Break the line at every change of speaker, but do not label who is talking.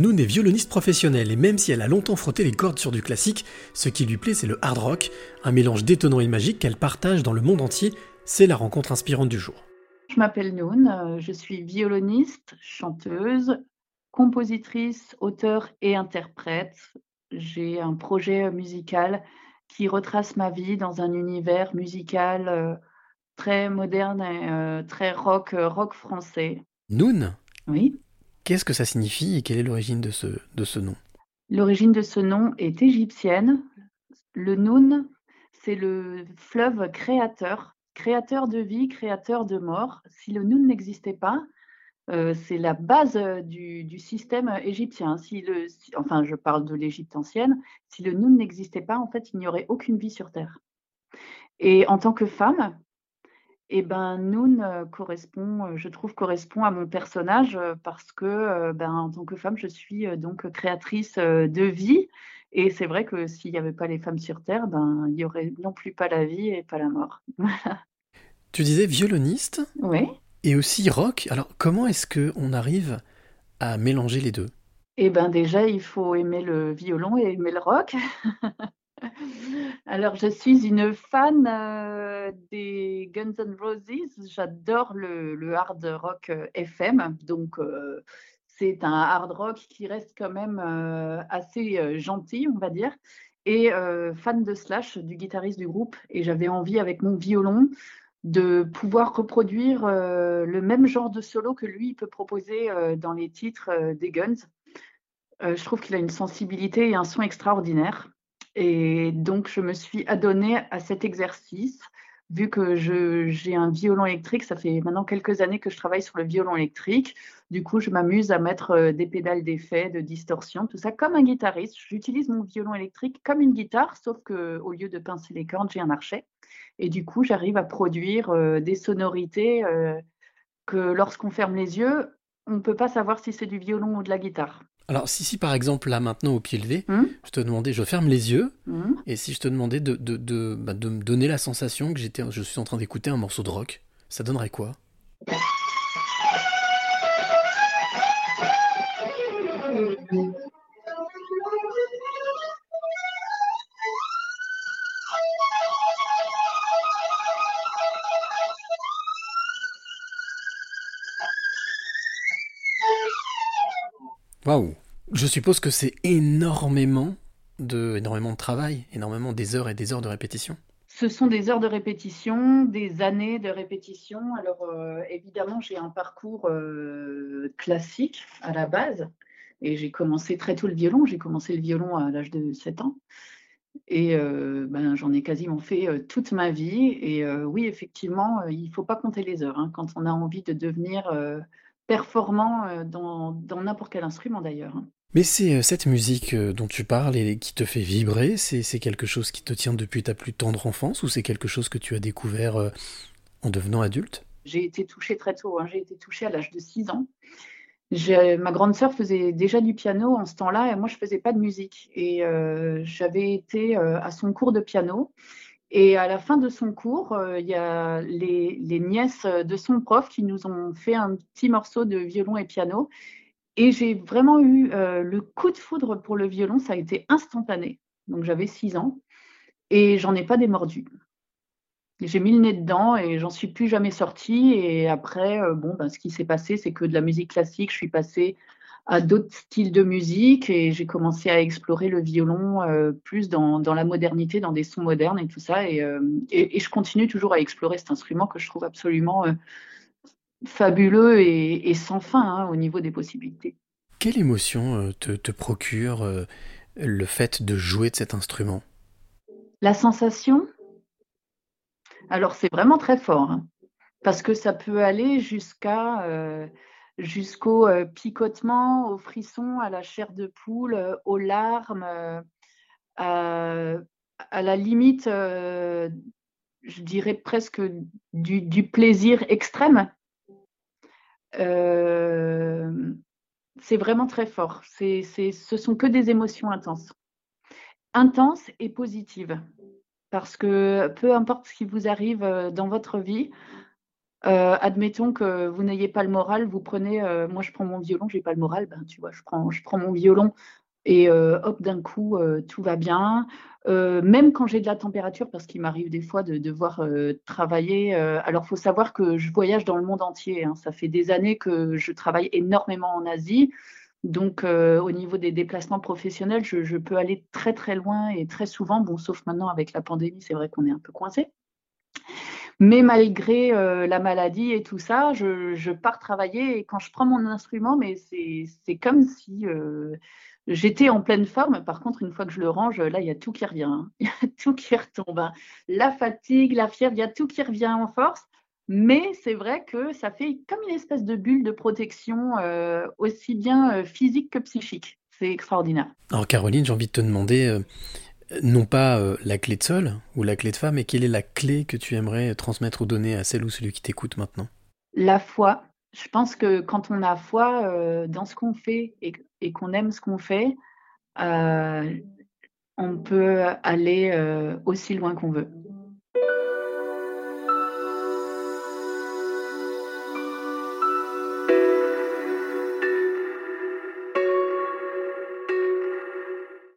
Noon est violoniste professionnelle et même si elle a longtemps frotté les cordes sur du classique, ce qui lui plaît c'est le hard rock, un mélange détonnant et magique qu'elle partage dans le monde entier, c'est la rencontre inspirante du jour.
Je m'appelle Noon, euh, je suis violoniste, chanteuse, compositrice, auteur et interprète. J'ai un projet musical qui retrace ma vie dans un univers musical euh, très moderne et euh, très rock, rock français.
Noon
Oui.
Qu'est-ce que ça signifie et quelle est l'origine de ce, de ce nom?
L'origine de ce nom est égyptienne. Le Noun, c'est le fleuve créateur, créateur de vie, créateur de mort. Si le Noun n'existait pas, euh, c'est la base du, du système égyptien. Si le, enfin, je parle de l'Égypte ancienne. Si le Noun n'existait pas, en fait, il n'y aurait aucune vie sur Terre. Et en tant que femme, et ben Noun euh, correspond, euh, je trouve, correspond à mon personnage euh, parce que ben, en tant que femme, je suis donc créatrice de vie. Et c'est vrai que s'il n'y avait pas les femmes sur Terre, ben, il n'y aurait non plus pas la vie et pas la mort.
tu disais violoniste
Oui.
Et aussi rock. Alors comment est-ce qu'on arrive à mélanger les deux?
Eh ben déjà, il faut aimer le violon et aimer le rock. Alors, je suis une fan euh, des Guns N' Roses. J'adore le, hard rock euh, FM. Donc, euh, c'est un hard rock qui reste quand même assez gentil, on va dire. Et fan de Slash, du guitariste du groupe. Et j'avais envie, avec mon violon, de pouvoir reproduire le même genre de solo que lui peut proposer dans les titres des Guns. je trouve qu'il a une sensibilité et un son extraordinaire. Et donc, je me suis adonnée à cet exercice. Vu que j'ai un violon électrique, ça fait maintenant quelques années que je travaille sur le violon électrique. Du coup, je m'amuse à mettre euh, des pédales d'effet, de distorsion, tout ça comme un guitariste. J'utilise mon violon électrique comme une guitare, sauf qu'au lieu de pincer les cordes, j'ai un archet. Et du coup, j'arrive à produire euh, des sonorités euh, que lorsqu'on ferme les yeux, on ne peut pas savoir si c'est du violon ou de la guitare.
Alors, si, si par exemple, là maintenant au pied levé, hmm je te demandais, je ferme les yeux, hmm et si je te demandais de, de, de, bah, de me donner la sensation que j'étais, je suis en train d'écouter un morceau de rock, ça donnerait quoi? Waouh Je suppose que c'est énormément de, énormément de travail, énormément des heures et des heures de répétition.
Ce sont des heures de répétition, des années de répétition. Alors euh, évidemment, j'ai un parcours euh, classique à la base et j'ai commencé très tôt le violon. J'ai commencé le violon à l'âge de 7 ans. Et euh, ben, j'en ai quasiment fait toute ma vie. Et oui, effectivement, il ne faut pas compter les heures. Hein, quand on a envie de devenir performant dans n'importe quel instrument d'ailleurs. Hein.
Mais c'est euh, cette musique euh, dont tu parles et qui te fait vibrer, c'est quelque chose qui te tient depuis ta plus tendre enfance ou c'est quelque chose que tu as découvert en devenant adulte?
J'ai été touchée très tôt, hein. j'ai été touchée à l'âge de 6 ans. Ma grande sœur faisait déjà du piano en ce temps-là et moi je faisais pas de musique. Et j'avais été à son cours de piano et à la fin de son cours, euh, il y a les, nièces de son prof qui nous ont fait un petit morceau de violon et piano. Et j'ai vraiment eu euh, le coup de foudre pour le violon, ça a été instantané. Donc j'avais 6 ans et j'en ai pas démordu. J'ai mis le nez dedans et j'en suis plus jamais sortie. Et après, euh, bon, ben, ce qui s'est passé, c'est que de la musique classique, je suis passée à d'autres styles de musique et j'ai commencé à explorer le violon euh, plus dans, la modernité, dans des sons modernes et tout ça. Et, je continue toujours à explorer cet instrument que je trouve absolument fabuleux et, sans fin hein, au niveau des possibilités.
Quelle émotion te, te procure le fait de jouer de cet instrument?
La sensation? Alors c'est vraiment très fort hein, parce que ça peut aller jusqu'à jusqu'au euh, picotement, au frisson, à la chair de poule, euh, aux larmes, euh, à, la limite, je dirais presque du, plaisir extrême. C'est vraiment très fort. C'est, ce sont que des émotions intenses. Intenses et positives. Parce que peu importe ce qui vous arrive dans votre vie, admettons que vous n'ayez pas le moral, vous prenez, moi je prends mon violon, j'ai pas le moral, ben, tu vois, je prends, je prends mon violon et hop, d'un coup, tout va bien. même quand j'ai de la température, parce qu'il m'arrive des fois de devoir travailler. alors, il faut savoir que je voyage dans le monde entier. Hein. Ça fait des années que je travaille énormément en Asie. Donc, au niveau des déplacements professionnels, je, peux aller très très loin et très souvent. Bon, sauf maintenant avec la pandémie, c'est vrai qu'on est un peu coincé. Mais malgré la maladie et tout ça, je, je, pars travailler et quand je prends mon instrument, mais c'est comme si J'étais en pleine forme. Par contre, une fois que je le range, là, il y a tout qui revient. Hein. Il y a tout qui retombe. Hein. La fatigue, la fièvre, il y a tout qui revient en force. Mais c'est vrai que ça fait comme une espèce de bulle de protection, euh, aussi bien euh, physique que psychique. C'est extraordinaire.
Alors Caroline, j'ai envie de te demander, euh, non pas la clé de sol ou la clé de femme, mais quelle est la clé que tu aimerais transmettre ou donner à celle ou celui qui t'écoute maintenant?
La foi, je pense que quand on a foi dans ce qu'on fait et, qu'on aime ce qu'on fait, euh, on peut aller euh, aussi loin qu'on veut.